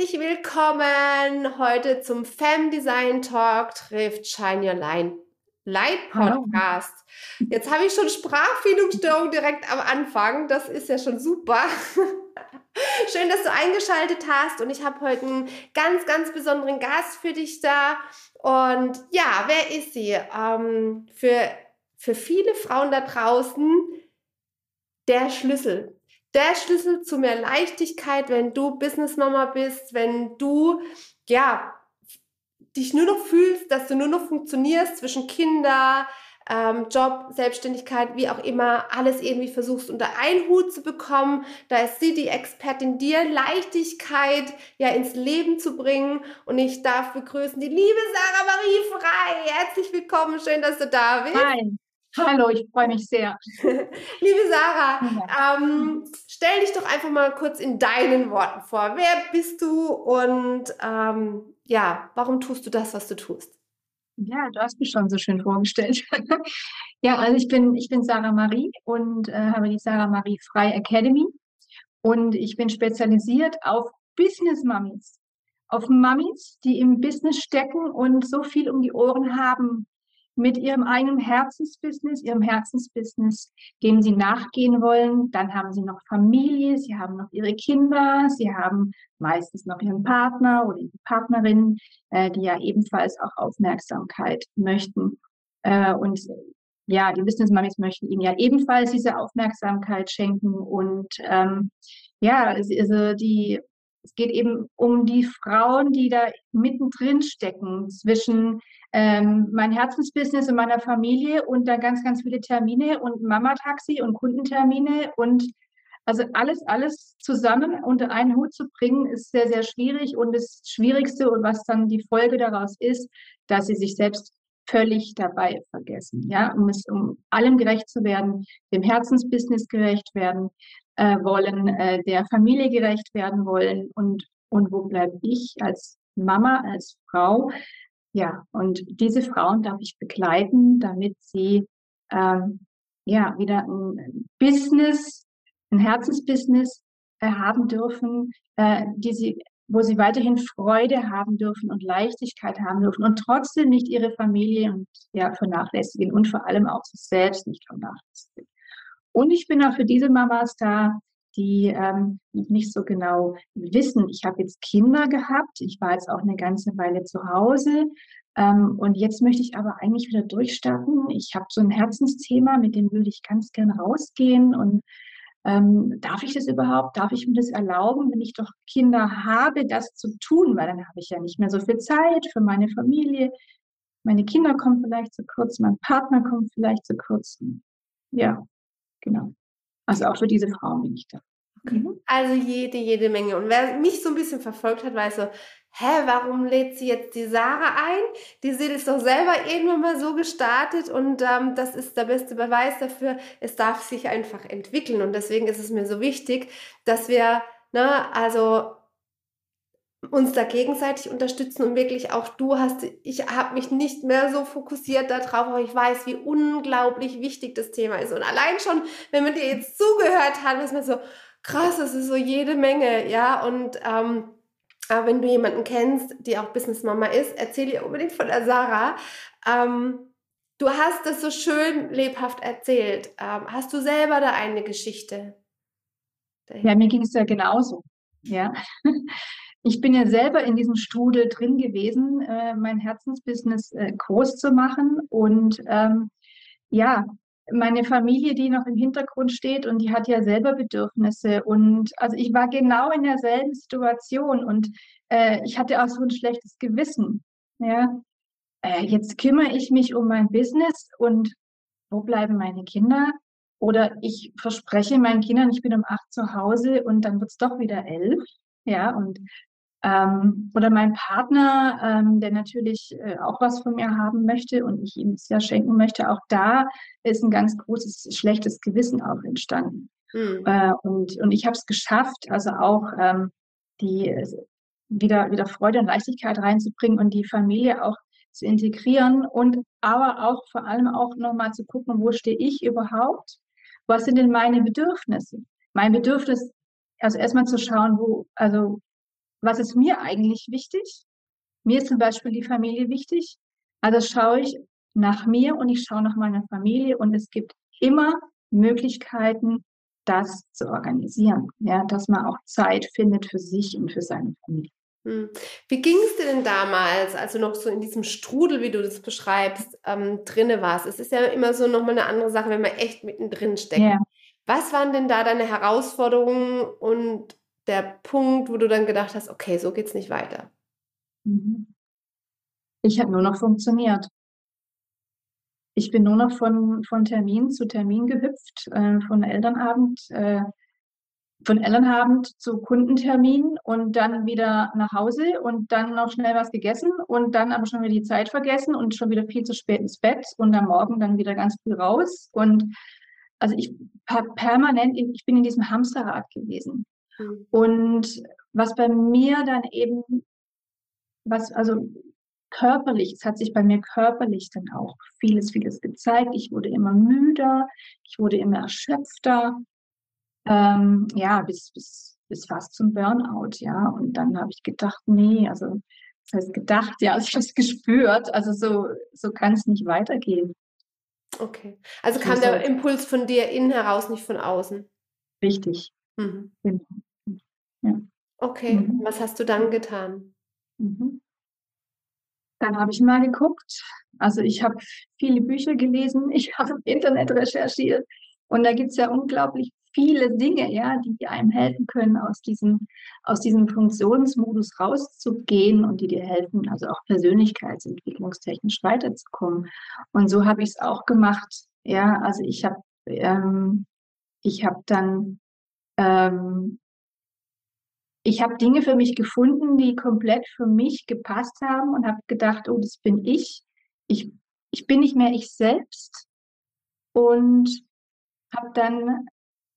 Herzlich willkommen heute zum Fem Design Talk trifft Shine Your Line Light Podcast. Jetzt habe ich schon Sprachfindungsstörung direkt am Anfang. Das ist ja schon super. Schön, dass du eingeschaltet hast und ich habe heute einen ganz, ganz besonderen Gast für dich da. Und ja, wer ist sie? Ähm, für, für viele Frauen da draußen der Schlüssel der Schlüssel zu mehr Leichtigkeit, wenn du Businessmama bist, wenn du, ja, dich nur noch fühlst, dass du nur noch funktionierst zwischen Kinder, ähm, Job, Selbstständigkeit, wie auch immer, alles irgendwie versuchst unter einen Hut zu bekommen. Da ist sie die Expertin, dir Leichtigkeit ja ins Leben zu bringen. Und ich darf begrüßen die liebe Sarah Marie Frei. Herzlich willkommen, schön, dass du da bist. Hi. Hallo, ich freue mich sehr. Liebe Sarah, ähm, stell dich doch einfach mal kurz in deinen Worten vor. Wer bist du und ähm, ja, warum tust du das, was du tust? Ja, du hast mich schon so schön vorgestellt. ja, also ich bin, ich bin Sarah Marie und äh, habe die Sarah Marie Frei Academy und ich bin spezialisiert auf Business Mummies. Auf Mummies, die im Business stecken und so viel um die Ohren haben, mit ihrem eigenen Herzensbusiness, ihrem Herzensbusiness, dem sie nachgehen wollen. Dann haben sie noch Familie, sie haben noch ihre Kinder, sie haben meistens noch ihren Partner oder ihre Partnerin, äh, die ja ebenfalls auch Aufmerksamkeit möchten. Äh, und ja, die Business Mummies möchten ihnen ja ebenfalls diese Aufmerksamkeit schenken. Und ähm, ja, also die, es geht eben um die Frauen, die da mittendrin stecken zwischen ähm, mein Herzensbusiness und meiner Familie und dann ganz, ganz viele Termine und Mama-Taxi und Kundentermine und also alles, alles zusammen unter einen Hut zu bringen, ist sehr, sehr schwierig und das Schwierigste und was dann die Folge daraus ist, dass sie sich selbst völlig dabei vergessen, ja, um es, um allem gerecht zu werden, dem Herzensbusiness gerecht werden äh, wollen, äh, der Familie gerecht werden wollen und und wo bleibe ich als Mama, als Frau, ja, und diese Frauen darf ich begleiten, damit sie ähm, ja wieder ein Business, ein Herzensbusiness äh, haben dürfen, äh, die sie, wo sie weiterhin Freude haben dürfen und Leichtigkeit haben dürfen und trotzdem nicht ihre Familie und ja vernachlässigen und vor allem auch sich selbst nicht vernachlässigen. Und ich bin auch für diese Mamas da, die ähm, nicht so genau wissen. Ich habe jetzt Kinder gehabt, ich war jetzt auch eine ganze Weile zu Hause ähm, und jetzt möchte ich aber eigentlich wieder durchstarten. Ich habe so ein Herzensthema, mit dem würde ich ganz gern rausgehen und ähm, darf ich das überhaupt? Darf ich mir das erlauben, wenn ich doch Kinder habe, das zu tun? Weil dann habe ich ja nicht mehr so viel Zeit für meine Familie. Meine Kinder kommen vielleicht zu kurz, mein Partner kommt vielleicht zu kurz. Ja, genau. Also auch für diese Frauen bin ich da. Mhm. Also jede, jede Menge. Und wer mich so ein bisschen verfolgt hat, weiß so, hä, warum lädt sie jetzt die Sarah ein? Die Sil ist doch selber irgendwann mal so gestartet und ähm, das ist der beste Beweis dafür, es darf sich einfach entwickeln. Und deswegen ist es mir so wichtig, dass wir, ne, also uns da gegenseitig unterstützen und wirklich auch du hast, ich habe mich nicht mehr so fokussiert darauf, aber ich weiß, wie unglaublich wichtig das Thema ist. Und allein schon, wenn man dir jetzt zugehört hat, ist man so, krass, das ist so jede Menge, ja, und ähm, wenn du jemanden kennst, die auch Businessmama ist, erzähl ihr unbedingt von der Sarah. Ähm, du hast das so schön lebhaft erzählt. Ähm, hast du selber da eine Geschichte? Ja, mir ging es ja genauso. Ja. Ich bin ja selber in diesem Strudel drin gewesen, äh, mein Herzensbusiness äh, groß zu machen. Und ähm, ja, meine Familie, die noch im Hintergrund steht und die hat ja selber Bedürfnisse. Und also ich war genau in derselben Situation und äh, ich hatte auch so ein schlechtes Gewissen. Ja, äh, jetzt kümmere ich mich um mein Business und wo bleiben meine Kinder? Oder ich verspreche meinen Kindern, ich bin um acht zu Hause und dann wird es doch wieder elf. Ja, und ähm, oder mein Partner, ähm, der natürlich äh, auch was von mir haben möchte und ich ihm es ja schenken möchte, auch da ist ein ganz großes schlechtes Gewissen auch entstanden. Mhm. Äh, und, und ich habe es geschafft, also auch ähm, die wieder, wieder Freude und Leichtigkeit reinzubringen und die Familie auch zu integrieren und aber auch vor allem auch nochmal zu gucken, wo stehe ich überhaupt? Was sind denn meine Bedürfnisse? Mein Bedürfnis, also erstmal zu schauen, wo, also was ist mir eigentlich wichtig? Mir ist zum Beispiel die Familie wichtig. Also schaue ich nach mir und ich schaue nach meiner Familie und es gibt immer Möglichkeiten, das zu organisieren, ja, dass man auch Zeit findet für sich und für seine Familie. Hm. Wie ging es dir denn damals, als du noch so in diesem Strudel, wie du das beschreibst, ähm, drinne warst? Es ist ja immer so nochmal eine andere Sache, wenn man echt mittendrin steckt. Ja. Was waren denn da deine Herausforderungen und der Punkt, wo du dann gedacht hast, okay, so geht's nicht weiter? Mhm. Ich habe nur noch funktioniert. Ich bin nur noch von, von Termin zu Termin gehüpft, äh, von Elternabend, äh, von Elternabend zu Kundentermin und dann wieder nach Hause und dann noch schnell was gegessen und dann aber schon wieder die Zeit vergessen und schon wieder viel zu spät ins Bett und am Morgen dann wieder ganz früh raus. Und also ich permanent, ich bin in diesem Hamsterrad gewesen. Mhm. Und was bei mir dann eben, was also körperlich, es hat sich bei mir körperlich dann auch vieles, vieles gezeigt. Ich wurde immer müder, ich wurde immer erschöpfter, ähm, ja, bis, bis, bis fast zum Burnout, ja. Und dann habe ich gedacht, nee, also das heißt gedacht, ja, also ich habe es gespürt, also so, so kann es nicht weitergehen. Okay. Also kam der Impuls von dir innen heraus, nicht von außen. Richtig. Mhm. Genau. Ja. Okay, mhm. was hast du dann getan? Mhm. Dann habe ich mal geguckt. Also ich habe viele Bücher gelesen, ich habe im Internet recherchiert und da gibt es ja unglaublich viele Dinge, ja, die einem helfen können, aus diesem, aus diesem Funktionsmodus rauszugehen und die dir helfen, also auch persönlichkeitsentwicklungstechnisch weiterzukommen. Und so habe ich es auch gemacht. Ja, also ich habe ähm, ich habe dann ähm, ich habe Dinge für mich gefunden, die komplett für mich gepasst haben und habe gedacht, oh, das bin ich. Ich, ich bin nicht mehr ich selbst. Und habe dann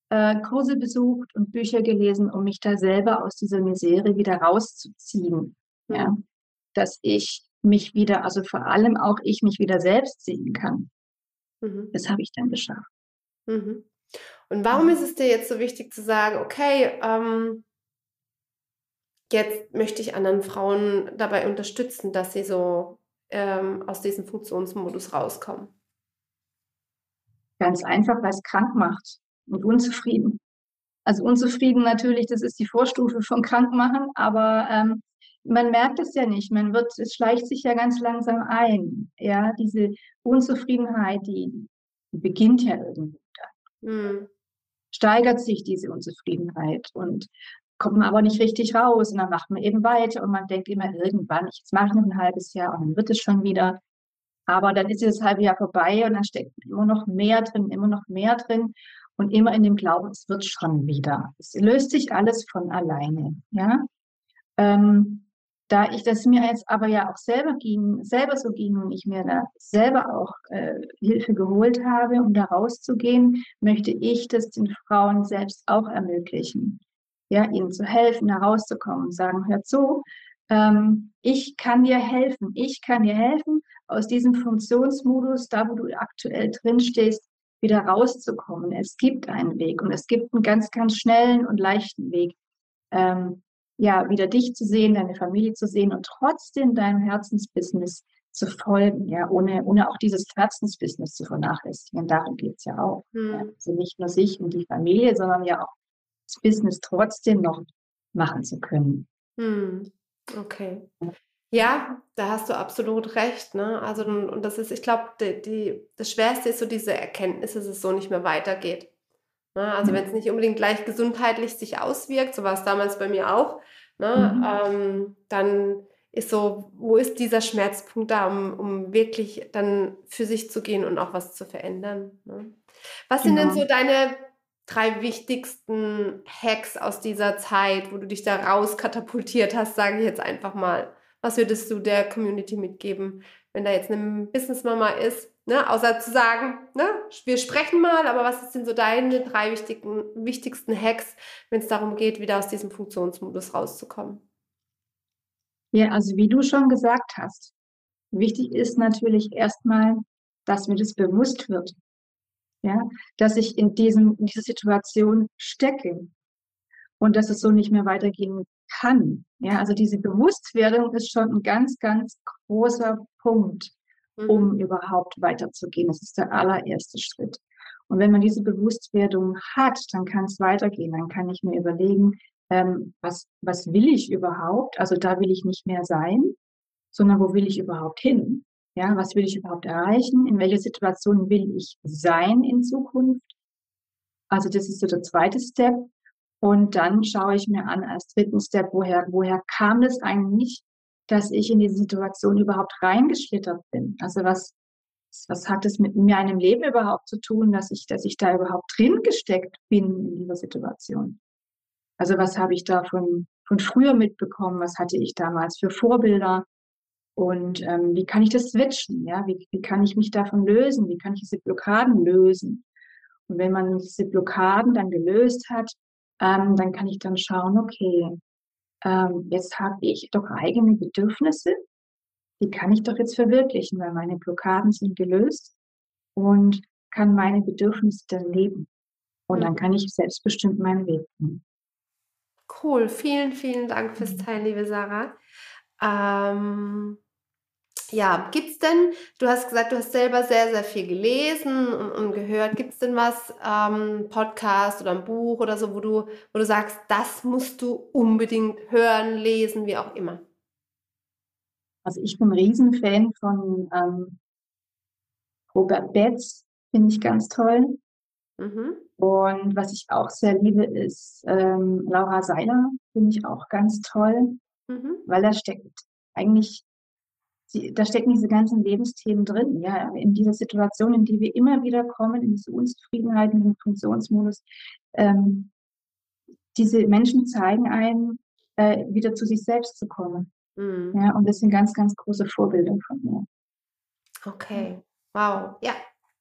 äh, Kurse besucht und Bücher gelesen, um mich da selber aus dieser Misere wieder rauszuziehen. Ja? Dass ich mich wieder, also vor allem auch ich mich wieder selbst sehen kann. Mhm. Das habe ich dann geschafft. Mhm. Und warum ist es dir jetzt so wichtig zu sagen, okay, ähm, jetzt möchte ich anderen Frauen dabei unterstützen, dass sie so ähm, aus diesem Funktionsmodus rauskommen? Ganz einfach, weil es krank macht und unzufrieden. Also unzufrieden natürlich, das ist die Vorstufe vom Krankmachen, aber ähm, man merkt es ja nicht. Man wird, es schleicht sich ja ganz langsam ein. Ja, diese Unzufriedenheit, die, die beginnt ja irgendwie. Hm. Steigert sich diese Unzufriedenheit und kommt man aber nicht richtig raus und dann macht man eben weiter und man denkt immer irgendwann, jetzt mache ich noch ein halbes Jahr und dann wird es schon wieder. Aber dann ist dieses halbe Jahr vorbei und dann steckt immer noch mehr drin, immer noch mehr drin und immer in dem Glauben, es wird schon wieder. Es löst sich alles von alleine, ja. Ähm, da ich das mir jetzt aber ja auch selber ging, selber so ging und ich mir da selber auch äh, Hilfe geholt habe, um da rauszugehen, möchte ich das den Frauen selbst auch ermöglichen ja, ihnen zu helfen, herauszukommen und sagen, hör zu, ähm, ich kann dir helfen, ich kann dir helfen, aus diesem Funktionsmodus, da wo du aktuell drin stehst, wieder rauszukommen. Es gibt einen Weg und es gibt einen ganz, ganz schnellen und leichten Weg, ähm, ja, wieder dich zu sehen, deine Familie zu sehen und trotzdem deinem Herzensbusiness zu folgen, ja, ohne, ohne auch dieses Herzensbusiness zu vernachlässigen. Darum geht es ja auch. Hm. Ja. Also nicht nur sich und die Familie, sondern ja auch Business trotzdem noch machen zu können. Hm. Okay. Ja, da hast du absolut recht. Ne? Also, und das ist, ich glaube, die, die, das Schwerste ist so diese Erkenntnis, dass es so nicht mehr weitergeht. Ne? Also, mhm. wenn es nicht unbedingt gleich gesundheitlich sich auswirkt, so war es damals bei mir auch, ne? Mhm. Ähm, dann ist so, wo ist dieser Schmerzpunkt da, um, um wirklich dann für sich zu gehen und auch was zu verändern. Ne? Was sind denn Genau. so deine drei wichtigsten Hacks aus dieser Zeit, wo du dich da rauskatapultiert hast, sage ich jetzt einfach mal. Was würdest du der Community mitgeben, wenn da jetzt eine Businessmama ist? Ne? Außer zu sagen, ne? wir sprechen mal, aber was sind so deine drei wichtigen, wichtigsten Hacks, wenn es darum geht, wieder aus diesem Funktionsmodus rauszukommen? Ja, also wie du schon gesagt hast, wichtig ist natürlich erstmal, dass mir das bewusst wird. Ja, dass ich in diesem, in dieser Situation stecke und dass es so nicht mehr weitergehen kann. Ja, also diese Bewusstwerdung ist schon ein ganz, ganz großer Punkt, Mhm. um überhaupt weiterzugehen. Das ist der allererste Schritt. Und wenn man diese Bewusstwerdung hat, dann kann es weitergehen. Dann kann ich mir überlegen, ähm, was, was will ich überhaupt? Also da will ich nicht mehr sein, sondern wo will ich überhaupt hin? Ja, was will ich überhaupt erreichen? In welcher Situation will ich sein in Zukunft? Also das ist so der zweite Step. Und dann schaue ich mir an als dritten Step, woher, woher kam das eigentlich, dass ich in diese Situation überhaupt reingeschlittert bin? Also was, was hat es mit meinem Leben überhaupt zu tun, dass ich, dass ich da überhaupt drin gesteckt bin in dieser Situation? Also was habe ich da von, von früher mitbekommen? Was hatte ich damals für Vorbilder? Und ähm, wie kann ich das switchen? Ja, wie, wie kann ich mich davon lösen? Wie kann ich diese Blockaden lösen? Und wenn man diese Blockaden dann gelöst hat, ähm, dann kann ich dann schauen, okay, ähm, jetzt habe ich doch eigene Bedürfnisse, die kann ich doch jetzt verwirklichen, weil meine Blockaden sind gelöst und kann meine Bedürfnisse dann leben. Und dann kann ich selbstbestimmt meinen Weg gehen. Cool, vielen, vielen Dank fürs Teilen, liebe Sarah. Ähm, ja, gibt es denn, du hast gesagt, du hast selber sehr, sehr viel gelesen und, und gehört. Gibt es denn was, ähm, Podcast oder ein Buch oder so, wo du, wo du sagst, das musst du unbedingt hören, lesen, wie auch immer? Also ich bin ein Riesenfan von ähm, Robert Betz, finde ich ganz toll. Mhm. Und was ich auch sehr liebe, ist ähm, Laura Seiler, finde ich auch ganz toll, Mhm. weil da steckt eigentlich, sie, da stecken diese ganzen Lebensthemen drin, ja, in dieser Situation, in die wir immer wieder kommen, in diese Unzufriedenheit, in den Funktionsmodus. Ähm, diese Menschen zeigen einem, äh, wieder zu sich selbst zu kommen. Mhm. Ja, und das sind ganz, ganz große Vorbilder von mir. Okay, wow, ja,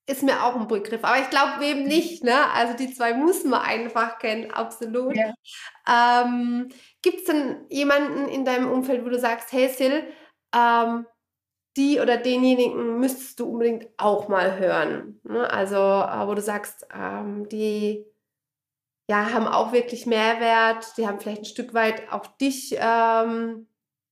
ist mir auch ein Begriff, aber ich glaube wem nicht, ne? Also die zwei muss man einfach kennen, absolut. Ja. Ähm, Gibt es denn jemanden in deinem Umfeld, wo du sagst, hey Sil, ähm, die oder denjenigen müsstest du unbedingt auch mal hören? Ne? Also, äh, wo du sagst, ähm, die ja, haben auch wirklich Mehrwert, die haben vielleicht ein Stück weit auch dich, ähm,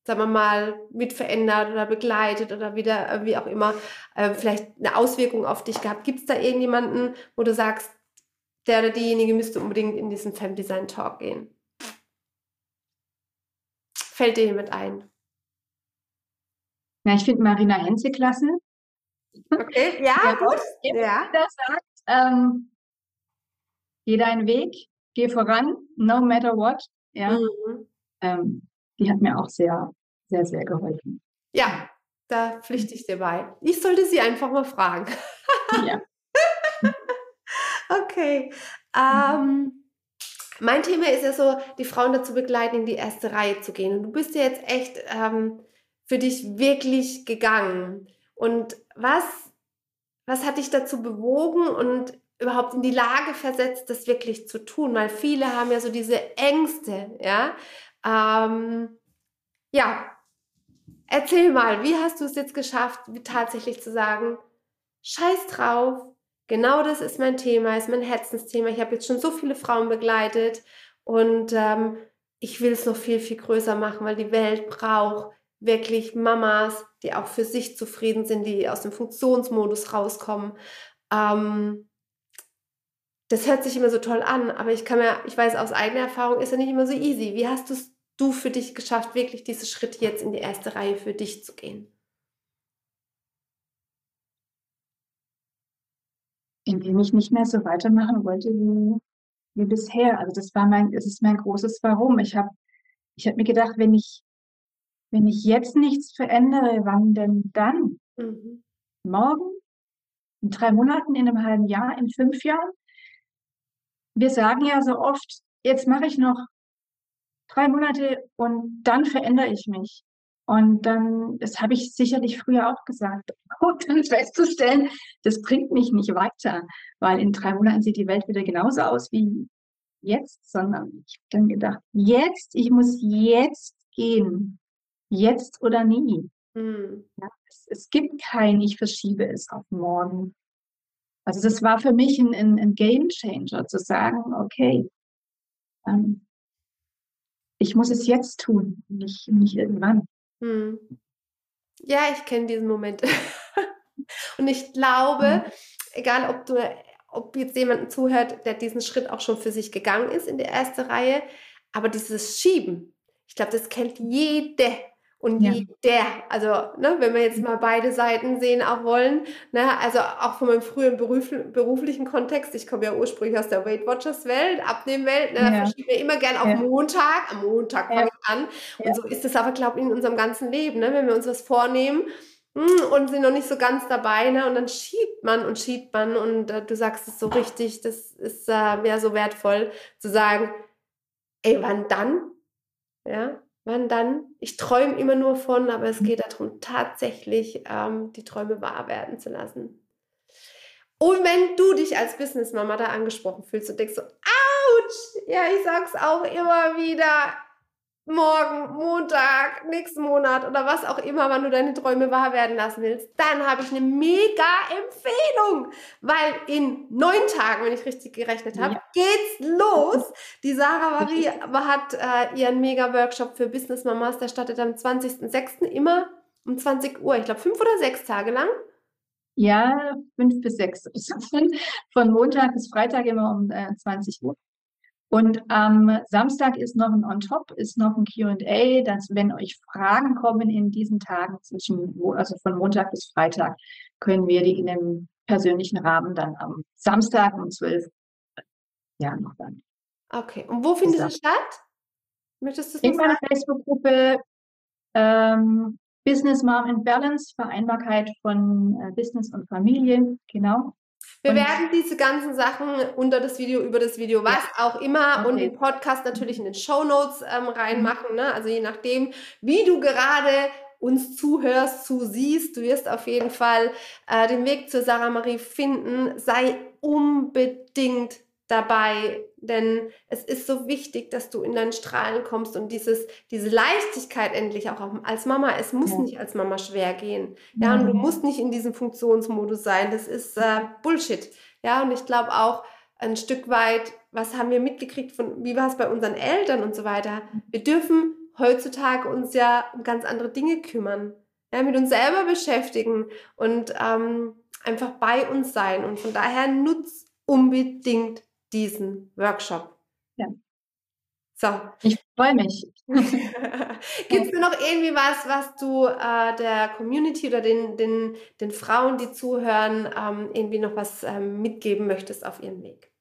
sagen wir mal, mit verändert oder begleitet oder wieder, äh, wie auch immer, äh, vielleicht eine Auswirkung auf dich gehabt. Gibt es da irgendjemanden, wo du sagst, der oder diejenige müsste unbedingt in diesen Femdesign Talk gehen? Fällt dir jemand ein? Ja, ich finde Marina Henze klasse. Okay, ja, Ja, gut. Ja. sagt, ähm, geh deinen Weg, geh voran, no matter what. Ja, Mhm. ähm, die hat mir auch sehr, sehr, sehr geholfen. Ja, da pflichte ich dir bei. Ich sollte sie einfach mal fragen. Ja. Okay. Ähm, mein Thema ist ja so, die Frauen dazu begleiten, in die erste Reihe zu gehen. Und du bist ja jetzt echt ähm, für dich wirklich gegangen. Und was, was hat dich dazu bewogen und überhaupt in die Lage versetzt, das wirklich zu tun? Weil viele haben ja so diese Ängste, ja. Ähm, ja, erzähl mal, wie hast du es jetzt geschafft, tatsächlich zu sagen, scheiß drauf, genau das ist mein Thema, ist mein Herzensthema. Ich habe jetzt schon so viele Frauen begleitet und ähm, ich will es noch viel, viel größer machen, weil die Welt braucht wirklich Mamas, die auch für sich zufrieden sind, die aus dem Funktionsmodus rauskommen. Ähm, das hört sich immer so toll an, aber ich kann mir, ich weiß aus eigener Erfahrung, ist ja nicht immer so easy. Wie hast du's, du für dich geschafft, wirklich diese Schritte jetzt in die erste Reihe für dich zu gehen? Indem ich nicht mehr so weitermachen wollte wie, wie bisher. Also das war mein, es ist mein großes Warum. Ich habe ich hab mir gedacht, wenn ich, wenn ich jetzt nichts verändere, wann denn dann? Mhm. Morgen? In drei Monaten, in einem halben Jahr, in fünf Jahren? Wir sagen ja so oft, jetzt mache ich noch drei Monate und dann verändere ich mich. Und dann, das habe ich sicherlich früher auch gesagt, und dann festzustellen, das bringt mich nicht weiter, weil in drei Monaten sieht die Welt wieder genauso aus wie jetzt, sondern ich habe dann gedacht, jetzt, ich muss jetzt gehen, jetzt oder nie. Mhm. Ja, es, es, gibt kein, ich verschiebe es auf morgen. Also das war für mich ein, ein, ein Game Changer, zu sagen, okay, ähm, ich muss es jetzt tun, nicht, nicht irgendwann. Hm. Ja, ich kenne diesen Moment. Und ich glaube, mhm. egal ob du, ob jetzt jemand zuhört, der diesen Schritt auch schon für sich gegangen ist in die erste Reihe, aber dieses Schieben, ich glaube, das kennt jede und ja. der, also ne, wenn wir jetzt mal beide Seiten sehen auch wollen, ne, also auch von meinem früheren Beruf, beruflichen Kontext, ich komme ja ursprünglich aus der Weight Watchers Welt, Abnehmwelt, ne, ja. da verschieben wir immer gern auf ja. Montag, am Montag fange ich an und so ist es aber, glaube ich, in unserem ganzen Leben, ne, wenn wir uns was vornehmen, hm, und sind noch nicht so ganz dabei, ne? Und dann schiebt man und schiebt man und äh, du sagst es so richtig, das ist äh, ja so wertvoll zu sagen, ey, wann dann? Ja, wann dann? Ich träume immer nur von, aber es geht darum, tatsächlich ähm, die Träume wahr werden zu lassen. Und wenn du dich als Businessmama da angesprochen fühlst und denkst so, ouch, ja, ich sag's auch immer wieder, morgen, Montag, nächsten Monat oder was auch immer, wann du deine Träume wahr werden lassen willst, dann habe ich eine mega Empfehlung, weil in neun Tagen, wenn ich richtig gerechnet habe, ja. geht's los. Die Sarah Marie hat äh, ihren mega Workshop für Business Mamas, der startet am 20.06. immer um 20 Uhr, ich glaube fünf oder sechs Tage lang. Ja, fünf bis sechs. Von Montag bis Freitag immer um äh, 20 Uhr. Und am Samstag ist noch ein On-Top, ist noch ein Q&A, dass wenn euch Fragen kommen in diesen Tagen zwischen, also von Montag bis Freitag, können wir die in einem persönlichen Rahmen dann am Samstag um 12 ja noch dann. Okay, und wo findet es statt? Möchtest du In meiner Facebook-Gruppe ähm, Business Mom and Balance, Vereinbarkeit von äh, Business und Familie, genau. Wir und werden diese ganzen Sachen unter das Video, über das Video, was ja. auch immer okay. und den Podcast natürlich in den Show Notes ähm, reinmachen. Ne? Also je nachdem, wie du gerade uns zuhörst, zusiehst, du wirst auf jeden Fall äh, den Weg zur Sarah Marie finden. Sei unbedingt dabei, denn es ist so wichtig, dass du in deinen Strahlen kommst und dieses, diese Leichtigkeit endlich auch als Mama, es muss ja. nicht als Mama schwer gehen. Ja, und du musst nicht in diesem Funktionsmodus sein. Das ist äh, Bullshit. Ja, und ich glaube auch ein Stück weit, was haben wir mitgekriegt von, wie war es bei unseren Eltern und so weiter. Wir dürfen heutzutage uns ja um ganz andere Dinge kümmern. Ja, mit uns selber beschäftigen und ähm, einfach bei uns sein. Und von daher nutz unbedingt diesen Workshop. Ja. So. Ich freue mich. Gibt es noch irgendwie was, was du äh, der Community oder den, den, den Frauen, die zuhören, ähm, irgendwie noch was ähm, mitgeben möchtest auf ihrem Weg?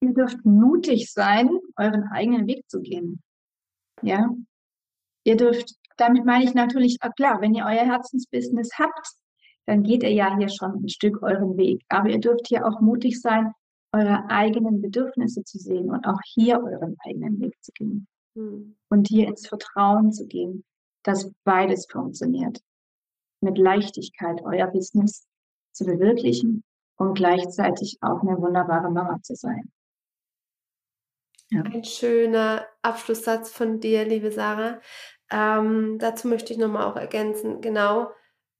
Ihr dürft mutig sein, euren eigenen Weg zu gehen. Ja. Ihr dürft, damit meine ich natürlich, ah, klar, wenn ihr euer Herzensbusiness habt, dann geht ihr ja hier schon ein Stück euren Weg. Aber ihr dürft hier auch mutig sein, eure eigenen Bedürfnisse zu sehen und auch hier euren eigenen Weg zu gehen. Mhm. Und hier ins Vertrauen zu gehen, dass beides funktioniert. Mit Leichtigkeit euer Business zu verwirklichen und gleichzeitig auch eine wunderbare Mama zu sein. Ja. Ein schöner Abschlusssatz von dir, liebe Sarah. Ähm, dazu möchte ich nochmal auch ergänzen, genau,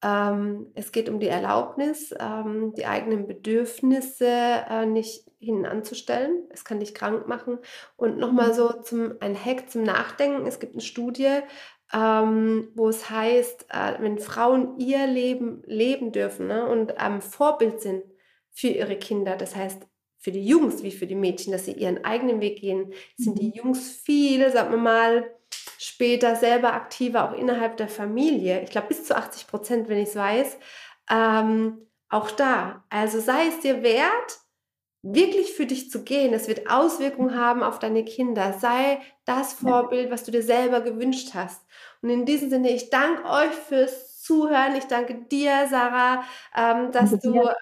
ähm, es geht um die Erlaubnis, ähm, die eigenen Bedürfnisse äh, nicht hinten anzustellen. Es kann dich krank machen. Und nochmal so zum, ein Hack zum Nachdenken. Es gibt eine Studie, ähm, wo es heißt, äh, wenn Frauen ihr Leben leben dürfen ne, und ähm, Vorbild sind für ihre Kinder, das heißt für die Jungs wie für die Mädchen, dass sie ihren eigenen Weg gehen, sind die mhm. Jungs viel, sagen wir mal, später selber aktiver, auch innerhalb der Familie. Ich glaube bis zu 80 Prozent, wenn ich es weiß. Ähm, auch da. Also sei es dir wert, wirklich für dich zu gehen. Es wird Auswirkungen haben auf deine Kinder. Sei das Vorbild, was du dir selber gewünscht hast. Und in diesem Sinne, ich danke euch fürs Zuhören. Ich danke dir, Sarah, ähm, dass du äh,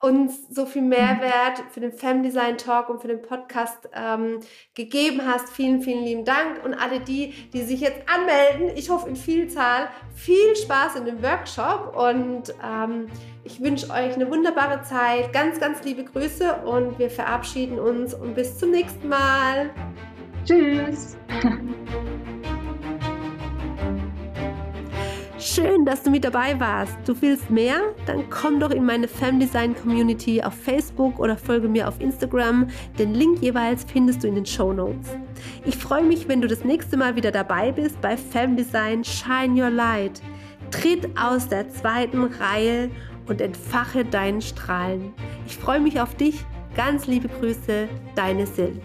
uns so viel Mehrwert für den Femdesign Talk und für den Podcast ähm, gegeben hast. Vielen, vielen lieben Dank. Und alle die, die sich jetzt anmelden, ich hoffe in Vielzahl, viel Spaß in dem Workshop und ähm, ich wünsche euch eine wunderbare Zeit. Ganz, ganz liebe Grüße und wir verabschieden uns und bis zum nächsten Mal. Tschüss. Schön, dass du mit dabei warst. Du willst mehr? Dann komm doch in meine Femdesign Community auf Facebook oder folge mir auf Instagram. Den Link jeweils findest du in den Show Notes. Ich freue mich, wenn du das nächste Mal wieder dabei bist bei Femdesign Shine Your Light. Tritt aus der zweiten Reihe und entfache deinen Strahlen. Ich freue mich auf dich. Ganz liebe Grüße, deine Sil.